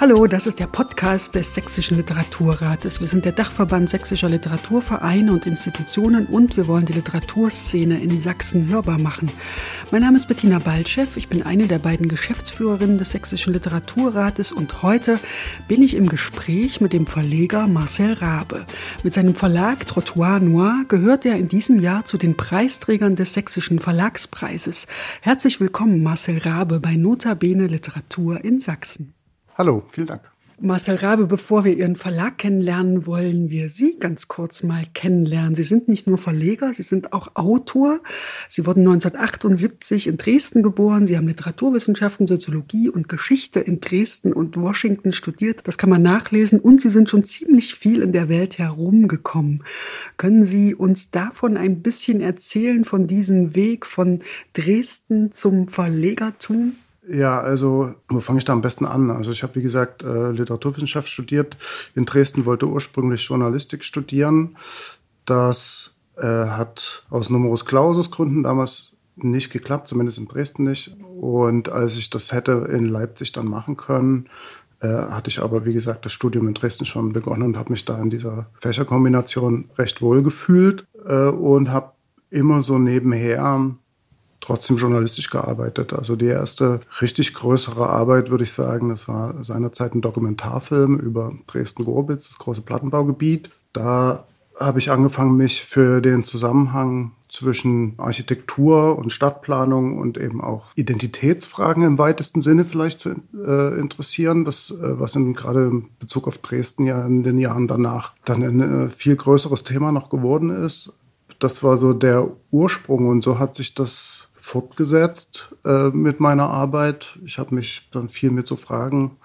Hallo, das ist der Podcast des Sächsischen Literaturrates. Wir sind der Dachverband sächsischer Literaturvereine und Institutionen und wir wollen die Literaturszene in Sachsen hörbar machen. Mein Name ist Bettina Baltschew, ich bin eine der beiden Geschäftsführerinnen des Sächsischen Literaturrates und heute bin ich im Gespräch mit dem Verleger Marcel Rabe. Mit seinem Verlag Trottoir Noir gehört er in diesem Jahr zu den Preisträgern des Sächsischen Verlagspreises. Herzlich willkommen, Marcel Rabe, bei Notabene Literatur in Sachsen. Hallo, vielen Dank. Marcel Rabe, bevor wir Ihren Verlag kennenlernen, wollen wir Sie ganz kurz mal kennenlernen. Sie sind nicht nur Verleger, Sie sind auch Autor. Sie wurden 1978 in Dresden geboren. Sie haben Literaturwissenschaften, Soziologie und Geschichte in Dresden und Washington studiert. Das kann man nachlesen. Und Sie sind schon ziemlich viel in der Welt herumgekommen. Können Sie uns davon ein bisschen erzählen, von diesem Weg von Dresden zum Verlegertum? Ja, also wo fange ich da am besten an? Also ich habe, wie gesagt, äh, Literaturwissenschaft studiert. In Dresden wollte ursprünglich Journalistik studieren. Das äh, hat aus Numerus Clausus Gründen damals nicht geklappt, zumindest in Dresden nicht. Und als ich das hätte in Leipzig dann machen können, äh, hatte ich aber, wie gesagt, das Studium in Dresden schon begonnen und habe mich da in dieser Fächerkombination recht wohl gefühlt äh, und habe immer so nebenher trotzdem journalistisch gearbeitet. Also die erste richtig größere Arbeit, würde ich sagen, das war seinerzeit ein Dokumentarfilm über Dresden-Gorbitz, das große Plattenbaugebiet. Da habe ich angefangen, mich für den Zusammenhang zwischen Architektur und Stadtplanung und eben auch Identitätsfragen im weitesten Sinne vielleicht zu äh, interessieren. Das, äh, was in, gerade in Bezug auf Dresden ja in den Jahren danach dann ein äh, viel größeres Thema noch geworden ist. Das war so der Ursprung und so hat sich das fortgesetzt äh, mit meiner Arbeit. Ich habe mich dann viel mit so Fragen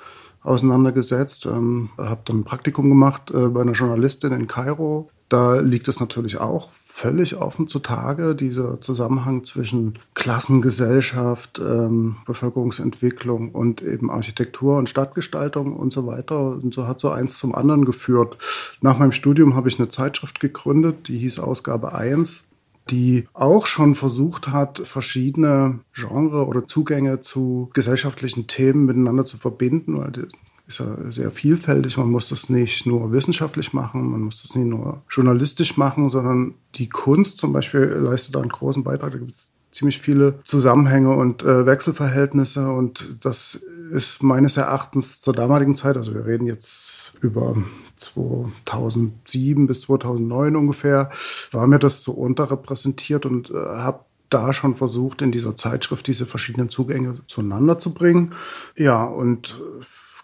auseinandergesetzt, ähm, habe dann ein Praktikum gemacht äh, bei einer Journalistin in Kairo. Da liegt es natürlich auch völlig offen zutage, dieser Zusammenhang zwischen Klassengesellschaft, ähm, Bevölkerungsentwicklung und eben Architektur und Stadtgestaltung und so weiter. Und so hat so eins zum anderen geführt. Nach meinem Studium habe ich eine Zeitschrift gegründet, die hieß Ausgabe 1 die auch schon versucht hat, verschiedene Genre oder Zugänge zu gesellschaftlichen Themen miteinander zu verbinden, weil das ist ja sehr vielfältig. Man muss das nicht nur wissenschaftlich machen, man muss das nicht nur journalistisch machen, sondern die Kunst zum Beispiel leistet da einen großen Beitrag. Da gibt es ziemlich viele Zusammenhänge und äh, Wechselverhältnisse und das ist meines Erachtens zur damaligen Zeit, also wir reden jetzt über 2007 bis 2009 ungefähr, war mir das so unterrepräsentiert und äh, habe da schon versucht, in dieser Zeitschrift diese verschiedenen Zugänge zueinander zu bringen. Ja, und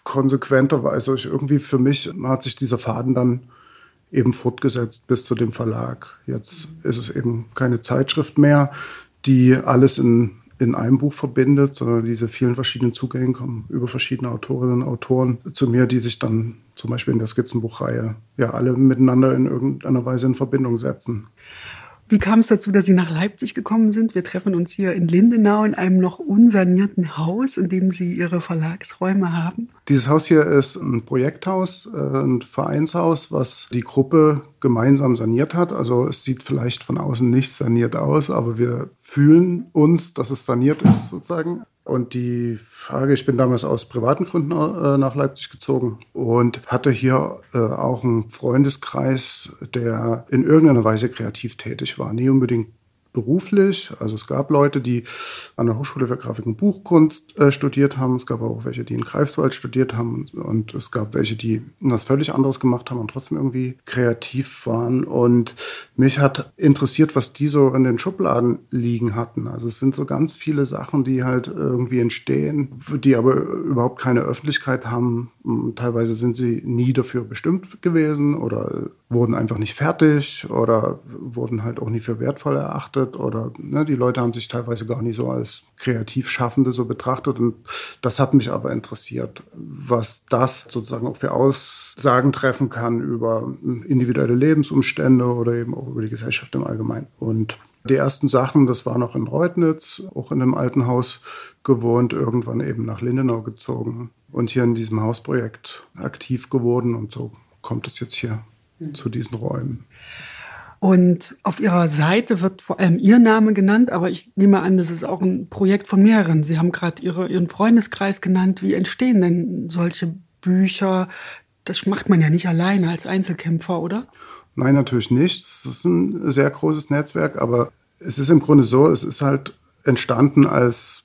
konsequenterweise irgendwie für mich hat sich dieser Faden dann eben fortgesetzt bis zu dem Verlag. Jetzt ist es eben keine Zeitschrift mehr, die alles in in einem Buch verbindet, sondern diese vielen verschiedenen Zugänge kommen über verschiedene Autorinnen und Autoren zu mir, die sich dann zum Beispiel in der Skizzenbuchreihe ja alle miteinander in irgendeiner Weise in Verbindung setzen. Wie kam es dazu, dass Sie nach Leipzig gekommen sind? Wir treffen uns hier in Lindenau in einem noch unsanierten Haus, in dem Sie Ihre Verlagsräume haben. Dieses Haus hier ist ein Projekthaus, äh, ein Vereinshaus, was die Gruppe gemeinsam saniert hat. Also es sieht vielleicht von außen nicht saniert aus, aber wir fühlen uns, dass es saniert ist sozusagen. Und die Frage, ich bin damals aus privaten Gründen äh, nach Leipzig gezogen und hatte hier äh, auch einen Freundeskreis, der in irgendeiner Weise kreativ tätig war. Nie unbedingt beruflich. Also es gab Leute, die an der Hochschule für Grafik und Buchkunst äh, studiert haben. Es gab auch welche, die in Greifswald studiert haben. Und es gab welche, die was völlig anderes gemacht haben und trotzdem irgendwie kreativ waren. Und mich hat interessiert, was die so in den Schubladen liegen hatten. Also es sind so ganz viele Sachen, die halt irgendwie entstehen, die aber überhaupt keine Öffentlichkeit haben. Teilweise sind sie nie dafür bestimmt gewesen oder wurden einfach nicht fertig oder wurden halt auch nie für wertvoll erachtet oder ne, die Leute haben sich teilweise gar nicht so als Kreativschaffende so betrachtet und das hat mich aber interessiert, was das sozusagen auch für Aussagen treffen kann über individuelle Lebensumstände oder eben auch über die Gesellschaft im Allgemeinen. Und die ersten Sachen, das war noch in Reutnitz, auch in einem alten Haus gewohnt, irgendwann eben nach Lindenau gezogen und hier in diesem Hausprojekt aktiv geworden und so kommt es jetzt hier zu diesen Räumen. Und auf Ihrer Seite wird vor allem Ihr Name genannt, aber ich nehme an, das ist auch ein Projekt von mehreren. Sie haben gerade Ihre, Ihren Freundeskreis genannt. Wie entstehen denn solche Bücher? Das macht man ja nicht alleine als Einzelkämpfer, oder? Nein, natürlich nicht. Das ist ein sehr großes Netzwerk, aber es ist im Grunde so, es ist halt entstanden als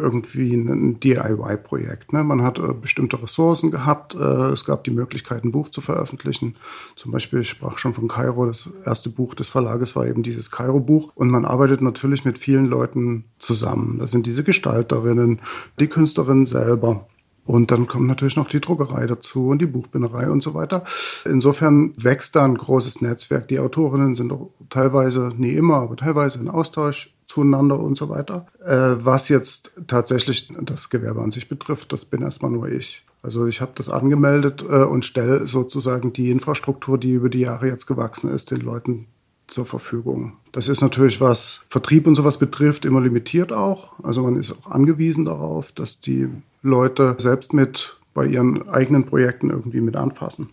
irgendwie ein DIY-Projekt. Ne? Man hat äh, bestimmte Ressourcen gehabt. Äh, es gab die Möglichkeit, ein Buch zu veröffentlichen. Zum Beispiel, ich sprach schon von Kairo, das erste Buch des Verlages war eben dieses Kairo-Buch. Und man arbeitet natürlich mit vielen Leuten zusammen. Das sind diese Gestalterinnen, die Künstlerinnen selber. Und dann kommt natürlich noch die Druckerei dazu und die Buchbinderei und so weiter. Insofern wächst da ein großes Netzwerk. Die Autorinnen sind auch teilweise, nie immer, aber teilweise in Austausch zueinander und so weiter. Äh, was jetzt tatsächlich das Gewerbe an sich betrifft, das bin erstmal nur ich. Also ich habe das angemeldet äh, und stelle sozusagen die Infrastruktur, die über die Jahre jetzt gewachsen ist, den Leuten zur Verfügung. Das ist natürlich, was Vertrieb und sowas betrifft, immer limitiert auch. Also man ist auch angewiesen darauf, dass die Leute selbst mit bei ihren eigenen Projekten irgendwie mit anfassen.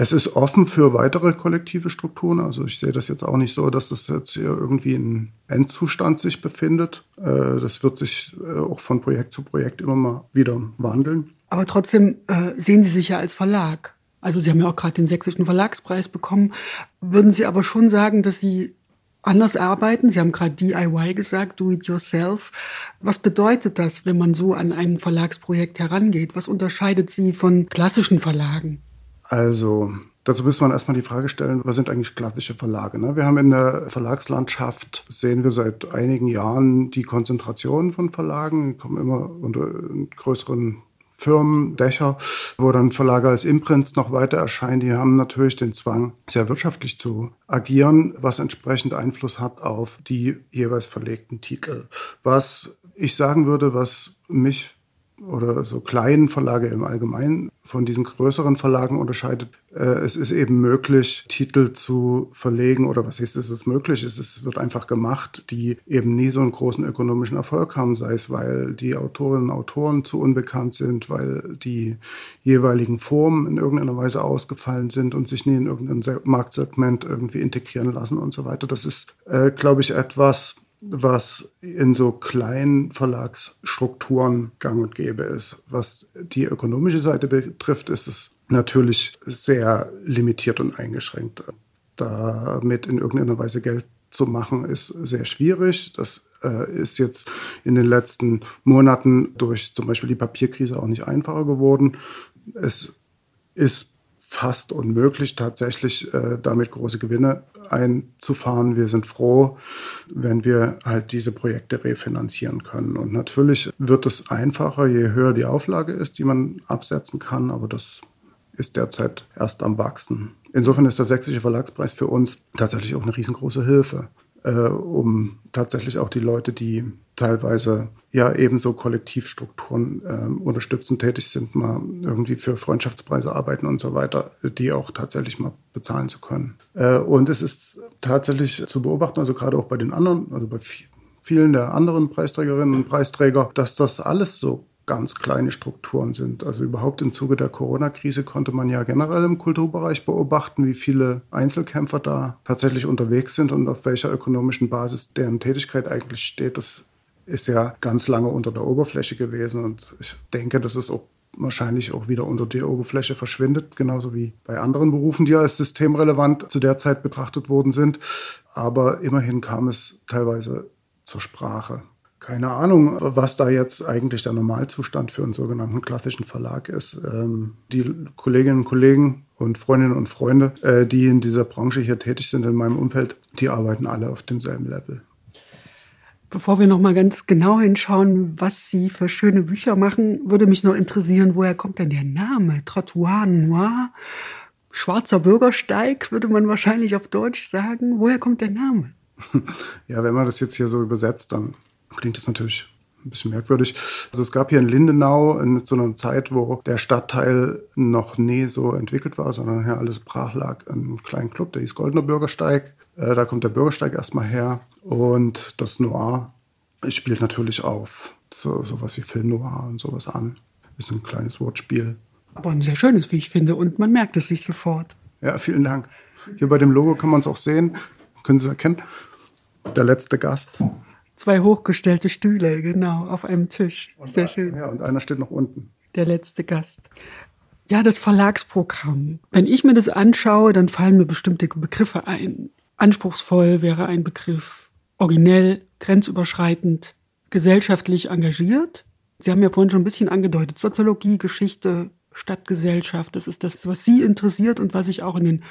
Es ist offen für weitere kollektive Strukturen. Also ich sehe das jetzt auch nicht so, dass das jetzt hier irgendwie in Endzustand sich befindet. Äh, das wird sich äh, auch von Projekt zu Projekt immer mal wieder wandeln. Aber trotzdem äh, sehen Sie sich ja als Verlag. Also Sie haben ja auch gerade den Sächsischen Verlagspreis bekommen. Würden Sie aber schon sagen, dass Sie anders arbeiten? Sie haben gerade DIY gesagt, do it yourself. Was bedeutet das, wenn man so an ein Verlagsprojekt herangeht? Was unterscheidet Sie von klassischen Verlagen? Also dazu müsste man erstmal die Frage stellen, was sind eigentlich klassische Verlage? Ne? Wir haben in der Verlagslandschaft, sehen wir seit einigen Jahren die Konzentration von Verlagen, kommen immer unter größeren Firmen, Dächer, wo dann Verlage als Imprints noch weiter erscheinen, die haben natürlich den Zwang, sehr wirtschaftlich zu agieren, was entsprechend Einfluss hat auf die jeweils verlegten Titel. Was ich sagen würde, was mich oder so kleinen Verlage im Allgemeinen von diesen größeren Verlagen unterscheidet. Äh, es ist eben möglich, Titel zu verlegen oder was heißt, es ist möglich, es ist, wird einfach gemacht, die eben nie so einen großen ökonomischen Erfolg haben, sei es, weil die Autorinnen und Autoren zu unbekannt sind, weil die jeweiligen Formen in irgendeiner Weise ausgefallen sind und sich nie in irgendein Marktsegment irgendwie integrieren lassen und so weiter. Das ist, äh, glaube ich, etwas, was in so kleinen Verlagsstrukturen gang und gäbe ist. Was die ökonomische Seite betrifft, ist es natürlich sehr limitiert und eingeschränkt. Damit in irgendeiner Weise Geld zu machen, ist sehr schwierig. Das äh, ist jetzt in den letzten Monaten durch zum Beispiel die Papierkrise auch nicht einfacher geworden. Es ist fast unmöglich, tatsächlich äh, damit große Gewinne einzufahren. Wir sind froh, wenn wir halt diese Projekte refinanzieren können. Und natürlich wird es einfacher, je höher die Auflage ist, die man absetzen kann, aber das ist derzeit erst am Wachsen. Insofern ist der Sächsische Verlagspreis für uns tatsächlich auch eine riesengroße Hilfe äh, um tatsächlich auch die Leute, die teilweise ja ebenso Kollektivstrukturen äh, unterstützend tätig sind, mal irgendwie für Freundschaftspreise arbeiten und so weiter, die auch tatsächlich mal bezahlen zu können. Äh, und es ist tatsächlich zu beobachten, also gerade auch bei den anderen, also bei vielen der anderen Preisträgerinnen und Preisträger, dass das alles so ganz kleine Strukturen sind. Also überhaupt im Zuge der Corona-Krise konnte man ja generell im Kulturbereich beobachten, wie viele Einzelkämpfer da tatsächlich unterwegs sind und auf welcher ökonomischen Basis deren Tätigkeit eigentlich steht. Das ist ja ganz lange unter der Oberfläche gewesen und ich denke, dass es auch wahrscheinlich auch wieder unter die Oberfläche verschwindet, genauso wie bei anderen Berufen, die als systemrelevant zu der Zeit betrachtet worden sind. Aber immerhin kam es teilweise zur Sprache. Keine Ahnung, was da jetzt eigentlich der Normalzustand für einen sogenannten klassischen Verlag ist. Ähm, die Kolleginnen und Kollegen und Freundinnen und Freunde, äh, die in dieser Branche hier tätig sind in meinem Umfeld, die arbeiten alle auf demselben Level. Bevor wir noch mal ganz genau hinschauen, was Sie für schöne Bücher machen, würde mich noch interessieren, woher kommt denn der Name Trottoir Noir? Schwarzer Bürgersteig würde man wahrscheinlich auf Deutsch sagen. Woher kommt der Name? Ja, wenn man das jetzt hier so übersetzt, dann klingt das natürlich ein bisschen merkwürdig. Also es gab hier in Lindenau in so einer Zeit, wo der Stadtteil noch nie so entwickelt war, sondern hier alles brach lag, einen kleinen Club, der hieß Goldener Bürgersteig. Äh, da kommt der Bürgersteig erstmal her und das Noir spielt natürlich auf so sowas wie Film Noir und sowas an. Ist ein kleines Wortspiel. Aber ein sehr schönes, wie ich finde, und man merkt es sich sofort. Ja, vielen Dank. Hier bei dem Logo kann man es auch sehen. Können Sie es erkennen? Der letzte Gast. Zwei hochgestellte Stühle, genau, auf einem Tisch. Und Sehr schön. Ja, und einer steht noch unten. Der letzte Gast. Ja, das Verlagsprogramm. Wenn ich mir das anschaue, dann fallen mir bestimmte Begriffe ein. Anspruchsvoll wäre ein Begriff. Originell, grenzüberschreitend, gesellschaftlich engagiert. Sie haben ja vorhin schon ein bisschen angedeutet. Soziologie, Geschichte, Stadtgesellschaft. Das ist das, was Sie interessiert und was sich auch in den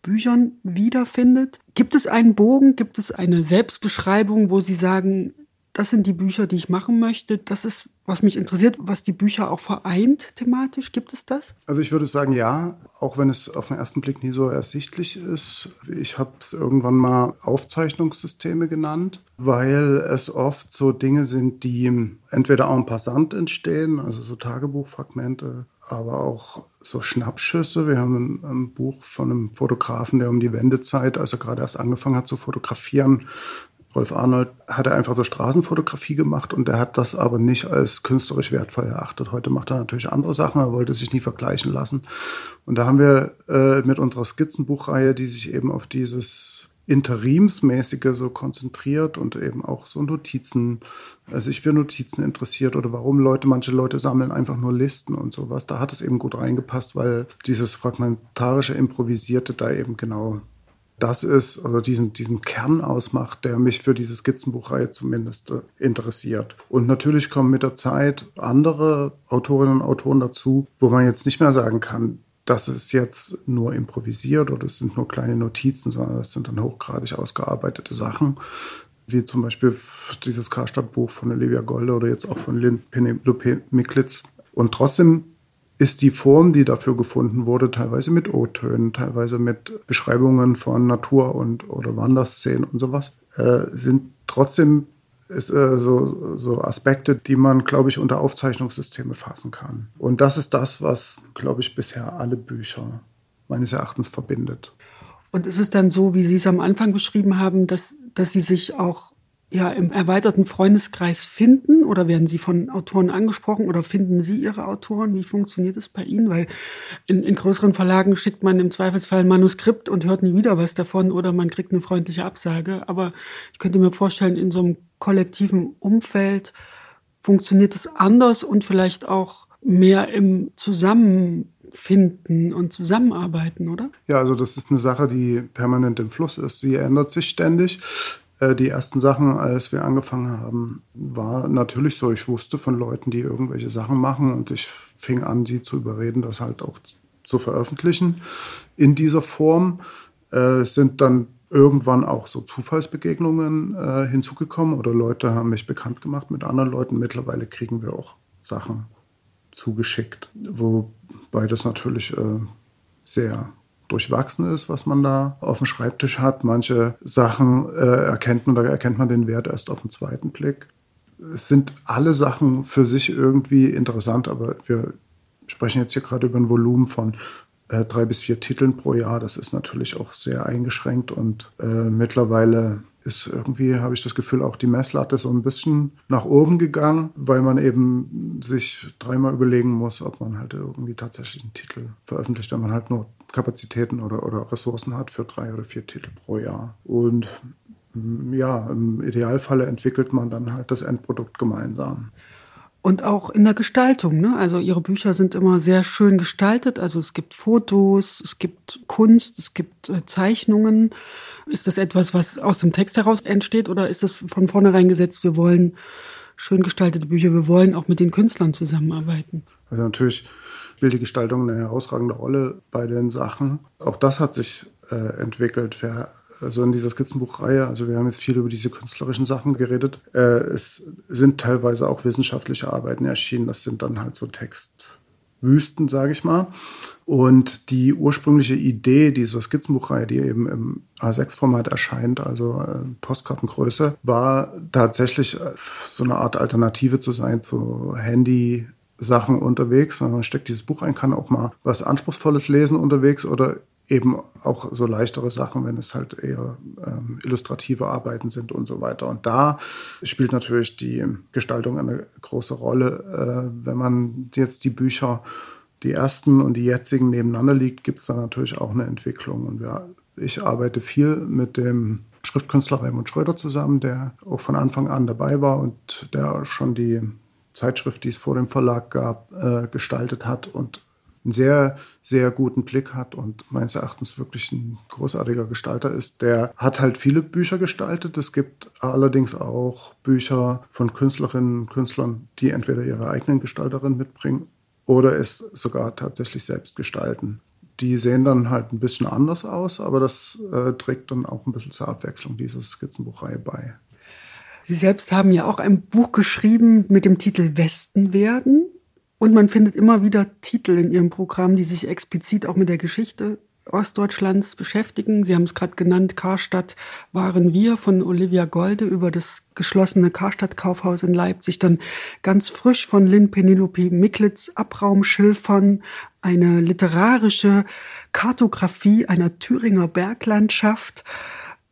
Büchern wiederfindet. Gibt es einen Bogen? Gibt es eine Selbstbeschreibung, wo Sie sagen, das sind die Bücher, die ich machen möchte. Das ist, was mich interessiert, was die Bücher auch vereint thematisch. Gibt es das? Also ich würde sagen, ja, auch wenn es auf den ersten Blick nie so ersichtlich ist. Ich habe es irgendwann mal Aufzeichnungssysteme genannt, weil es oft so Dinge sind, die entweder en passant entstehen, also so Tagebuchfragmente, aber auch so Schnappschüsse. Wir haben ein, ein, Buch von einem Fotografen, der um die Wendezeit, als er gerade erst angefangen hat zu fotografieren, Rolf Arnold hat er einfach so Straßenfotografie gemacht und er hat das aber nicht als künstlerisch wertvoll erachtet. Heute macht er natürlich andere Sachen, er wollte sich nie vergleichen lassen. Und da haben wir äh, mit unserer Skizzenbuchreihe, die sich eben auf dieses Interimsmäßige so konzentriert und eben auch so Notizen, äh, sich für Notizen interessiert oder warum Leute, manche Leute sammeln einfach nur Listen und sowas. Da hat es eben gut reingepasst, weil dieses fragmentarische, improvisierte da eben genau das ist, oder diesen, diesen Kern ausmacht, der mich für diese Skizzenbuchreihe zumindest äh, interessiert. Und natürlich kommen mit der Zeit andere Autorinnen und Autoren dazu, wo man jetzt nicht mehr sagen kann, das ist jetzt nur improvisiert oder es sind nur kleine Notizen, sondern das sind dann hochgradig ausgearbeitete Sachen, wie zum Beispiel dieses Karstadt-Buch von Olivia Golde oder jetzt auch von Lynn Penelope Miklitz. Und trotzdem ist die Form, die dafür gefunden wurde, teilweise mit O-Tönen, teilweise mit Beschreibungen von Natur und oder Wanderszenen und sowas, äh, sind trotzdem ist, äh, so, so Aspekte, die man, glaube ich, unter Aufzeichnungssysteme fassen kann. Und das ist das, was, glaube ich, bisher alle Bücher meines Erachtens verbindet. Und ist es dann so, wie Sie es am Anfang beschrieben haben, dass, dass Sie sich auch ja im erweiterten Freundeskreis finden oder werden Sie von Autoren angesprochen oder finden Sie Ihre Autoren? Wie funktioniert es bei Ihnen? Weil in, in größeren Verlagen schickt man im Zweifelsfall ein Manuskript und hört nie wieder was davon oder man kriegt eine freundliche Absage. Aber ich könnte mir vorstellen, in so einem kollektiven Umfeld funktioniert es anders und vielleicht auch mehr im Zusammenfinden und Zusammenarbeiten, oder? Ja, also das ist eine Sache, die permanent im Fluss ist. Sie ändert sich ständig. Äh, die ersten Sachen, als wir angefangen haben, war natürlich so. Ich wusste von Leuten, die irgendwelche Sachen machen und ich fing an, sie zu überreden, das halt auch zu veröffentlichen in dieser Form. Äh, sind dann irgendwann auch so Zufallsbegegnungen äh, hinzugekommen oder Leute haben mich bekannt gemacht mit anderen Leuten. Mittlerweile kriegen wir auch Sachen zugeschickt, wobei das natürlich äh, sehr durchwachsen ist, was man da auf dem Schreibtisch hat. Manche Sachen äh, erkennt man, da erkennt man den Wert erst auf den zweiten Blick. Es sind alle Sachen für sich irgendwie interessant, aber wir sprechen jetzt hier gerade über ein Volumen von äh, drei bis vier Titeln pro Jahr. Das ist natürlich auch sehr eingeschränkt und äh, mittlerweile ist irgendwie, habe ich das Gefühl, auch die Messlatte so ein bisschen nach oben gegangen, weil man eben sich dreimal überlegen muss, ob man halt irgendwie tatsächlich einen Titel veröffentlicht, wenn man halt nur Kapazitäten oder, oder Ressourcen hat für drei oder vier Titel pro Jahr. Und mm, ja, im Idealfalle entwickelt man dann halt das Endprodukt gemeinsam. Und auch in der Gestaltung, ne? Also ihre Bücher sind immer sehr schön gestaltet. Also es gibt Fotos, es gibt Kunst, es gibt äh, Zeichnungen. Ist das etwas, was aus dem Text heraus entsteht oder ist das von vornherein gesetzt, wir wollen schön gestaltete Bücher, wir wollen auch mit den Künstlern zusammenarbeiten? Also natürlich spielt die Gestaltung eine herausragende Rolle bei den Sachen. Auch das hat sich äh, entwickelt. Wir, also in dieser Skizzenbuchreihe, also wir haben jetzt viel über diese künstlerischen Sachen geredet. Äh, es sind teilweise auch wissenschaftliche Arbeiten erschienen. Das sind dann halt so Text. Wüsten, sage ich mal. Und die ursprüngliche Idee dieser Skizzenbuchreihe, die eben im A6-Format erscheint, also äh, Postkartengröße, war tatsächlich äh, so eine Art Alternative zu sein zu Handy. Sachen unterwegs, man steckt dieses Buch ein, kann auch mal was Anspruchsvolles lesen unterwegs oder eben auch so leichtere Sachen, wenn es halt eher ähm, illustrative Arbeiten sind und so weiter. Und da spielt natürlich die Gestaltung eine große Rolle. Äh, wenn man jetzt die Bücher die ersten und die jetzigen nebeneinander liegt, gibt es da natürlich auch eine Entwicklung. Und wir, ich arbeite viel mit dem Schriftkünstler Raimund Schröder zusammen, der auch von Anfang an dabei war und der schon die Zeitschrift, die es vor dem Verlag gab, äh, gestaltet hat und einen sehr, sehr guten Blick hat und meines Erachtens wirklich ein großartiger Gestalter ist. Der hat halt viele Bücher gestaltet. Es gibt allerdings auch Bücher von Künstlerinnen und Künstlern, die entweder ihre eigenen Gestalterin mitbringen oder es sogar tatsächlich selbst gestalten. Die sehen dann halt ein bisschen anders aus, aber das äh, trägt dann auch ein bisschen zur Abwechslung dieser Skizzenbuchreihe bei. Sie selbst haben ja auch ein Buch geschrieben mit dem Titel Westen werden. Und man findet immer wieder Titel in Ihrem Programm, die sich explizit auch mit der Geschichte Ostdeutschlands beschäftigen. Sie haben es gerade genannt, Karstadt waren wir von Olivia Golde über das geschlossene Karstadt-Kaufhaus in Leipzig, dann ganz frisch von Lynn Penelope Miklitz Abraumschilfern, eine literarische Kartografie einer Thüringer Berglandschaft.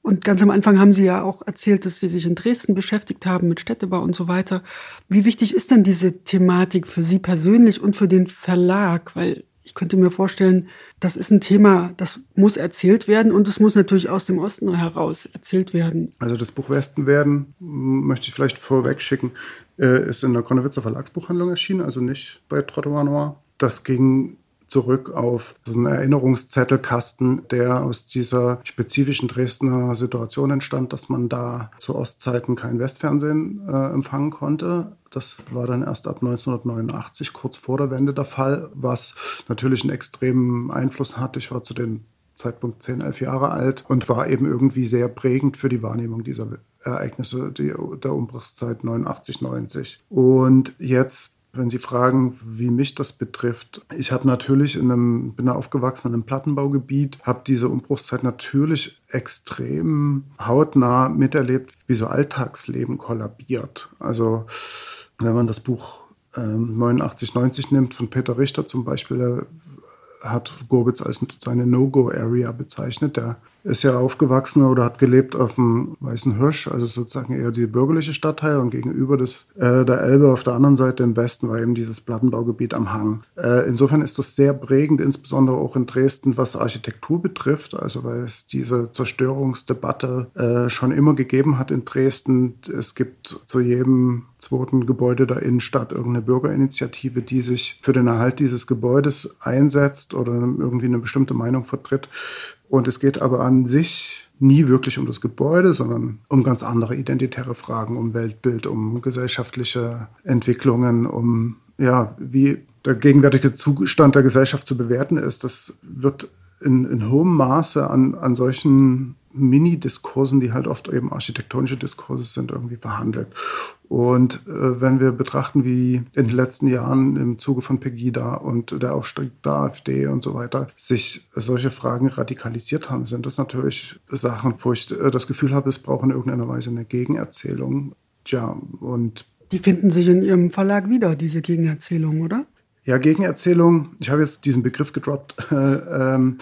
Und ganz am Anfang haben Sie ja auch erzählt, dass Sie sich in Dresden beschäftigt haben mit Städtebau und so weiter. Wie wichtig ist denn diese Thematik für Sie persönlich und für den Verlag? Weil ich könnte mir vorstellen, das ist ein Thema, das muss erzählt werden und es muss natürlich aus dem Osten heraus erzählt werden. Also das Buch Westen werden, möchte ich vielleicht vorweg schicken, äh, ist in der Konnewitzer Verlagsbuchhandlung erschienen, also nicht bei Trottoir Noir. Das ging zurück auf so einen Erinnerungszettelkasten, der aus dieser spezifischen Dresdner Situation entstand, dass man da zu Ostzeiten kein Westfernsehen äh, empfangen konnte. Das war dann erst ab 1989, kurz vor der Wende der Fall, was natürlich einen extremen Einfluss hatte. Ich war zu dem Zeitpunkt 10, 11 Jahre alt und war eben irgendwie sehr prägend für die Wahrnehmung dieser Ereignisse der Umbruchszeit 89, 90. Und jetzt wenn Sie fragen, wie mich das betrifft, ich habe natürlich in einem, bin da aufgewachsen in einem Plattenbaugebiet, habe diese Umbruchszeit natürlich extrem hautnah miterlebt, wie so Alltagsleben kollabiert. Also wenn man das Buch ähm, 89, 90 nimmt von Peter Richter zum Beispiel, der hat Gorbitz als seine No-Go-Area bezeichnet. Der ist ja aufgewachsen oder hat gelebt auf dem Weißen Hirsch, also sozusagen eher die bürgerliche Stadtteil und gegenüber des, äh, der Elbe auf der anderen Seite im Westen war eben dieses Plattenbaugebiet am Hang. Äh, insofern ist das sehr prägend, insbesondere auch in Dresden, was Architektur betrifft, also weil es diese Zerstörungsdebatte äh, schon immer gegeben hat in Dresden. Es gibt zu jedem zweiten Gebäude der Innenstadt irgendeine Bürgerinitiative, die sich für den Erhalt dieses Gebäudes einsetzt oder irgendwie eine bestimmte Meinung vertritt. Und es geht aber an sich nie wirklich um das Gebäude, sondern um ganz andere identitäre Fragen, um Weltbild, um gesellschaftliche Entwicklungen, um ja, wie der gegenwärtige Zustand der Gesellschaft zu bewerten ist. Das wird in, in hohem Maße an, an solchen Mini-Diskursen, die halt oft eben architektonische Diskurse sind, irgendwie verhandelt. Und äh, wenn wir betrachten, wie in den letzten Jahren im Zuge von Pegida und der Aufstieg der AfD und so weiter sich solche Fragen radikalisiert haben, sind das natürlich Sachen, wo ich äh, das Gefühl habe, es braucht in irgendeiner Weise eine Gegenerzählung. Tja, und die finden sich in Ihrem Verlag wieder, diese Gegenerzählung, oder? Ja, Gegenerzählung, ich habe jetzt diesen Begriff gedroppt. ähm,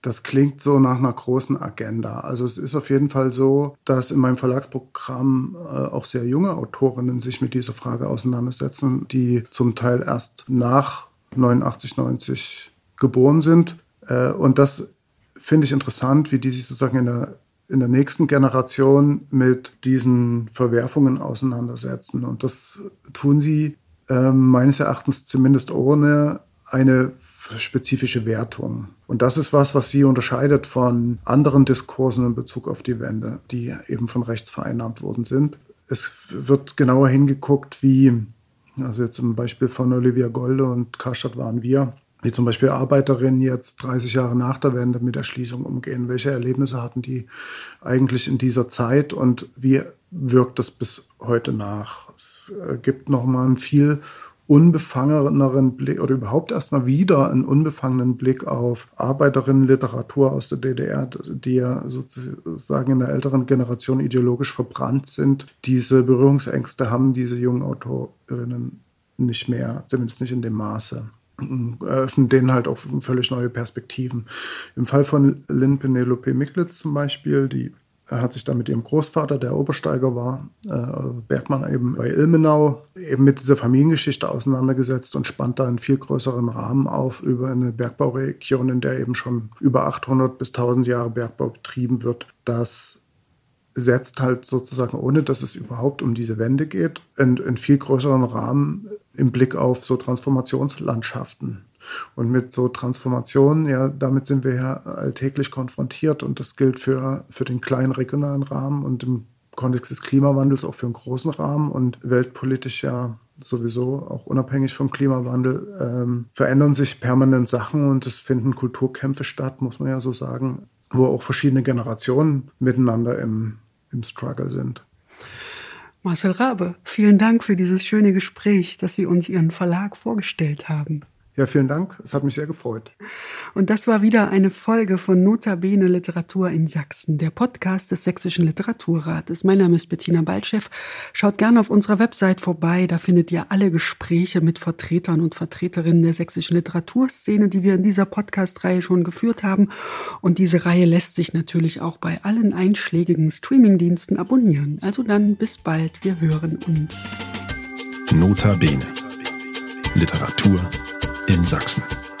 das klingt so nach einer großen Agenda. Also es ist auf jeden Fall so, dass in meinem Verlagsprogramm äh, auch sehr junge Autorinnen sich mit dieser Frage auseinandersetzen, die zum Teil erst nach 89, 90 geboren sind. Äh, und das finde ich interessant, wie die sich sozusagen in der in der nächsten Generation mit diesen Verwerfungen auseinandersetzen. Und das tun sie äh, meines Erachtens zumindest ohne eine spezifische Wertung. Und das ist was, was sie unterscheidet von anderen Diskursen in Bezug auf die Wende, die eben von rechts vereinnahmt worden sind. Es wird genauer hingeguckt, wie, also jetzt zum Beispiel von Olivia Golde und Karstadt waren wir, wie zum Beispiel Arbeiterinnen jetzt 30 Jahre nach der Wende mit Erschließung umgehen. Welche Erlebnisse hatten die eigentlich in dieser Zeit und wie wirkt das bis heute nach? Es gibt nochmal ein viel unbefangeneren Blick oder überhaupt erstmal wieder einen unbefangenen Blick auf Arbeiterinnenliteratur aus der DDR, die ja sozusagen in der älteren Generation ideologisch verbrannt sind. Diese Berührungsängste haben diese jungen Autorinnen nicht mehr, zumindest nicht in dem Maße eröffnen denen halt auch völlig neue Perspektiven. Im Fall von Lynn Penelope Miklitz zum Beispiel, die hat sich dann mit ihrem Großvater, der Obersteiger war, äh, Bergmann eben bei Ilmenau, eben mit dieser Familiengeschichte auseinandergesetzt und spannt da einen viel größeren Rahmen auf über eine Bergbauregion, in der eben schon über 800 bis 1000 Jahre Bergbau betrieben wird. Das setzt halt sozusagen, ohne dass es überhaupt um diese Wende geht, einen, einen viel größeren Rahmen im Blick auf so Transformationslandschaften. Und mit so Transformationen, ja, damit sind wir ja alltäglich konfrontiert und das gilt für, für den kleinen regionalen Rahmen und im Kontext des Klimawandels auch für einen großen Rahmen und weltpolitisch ja sowieso auch unabhängig vom Klimawandel ähm, verändern sich permanent Sachen und es finden Kulturkämpfe statt, muss man ja so sagen, wo auch verschiedene Generationen miteinander im, im Struggle sind. Marcel Rabe, vielen Dank für dieses schöne Gespräch, dass Sie uns Ihren Verlag vorgestellt haben. Ja, vielen Dank. Es hat mich sehr gefreut. Und das war wieder eine Folge von Notabene Literatur in Sachsen, der Podcast des Sächsischen Literaturrates. Mein Name ist Bettina Baltschew. Schaut gerne auf unserer Website vorbei. Da findet ihr alle Gespräche mit Vertretern und Vertreterinnen der sächsischen Literaturszene, die wir in dieser Podcast-Reihe schon geführt haben. Und diese Reihe lässt sich natürlich auch bei allen einschlägigen Streamingdiensten abonnieren. Also dann bis bald. Wir hören uns. Notabene. Literatur in Sachsen.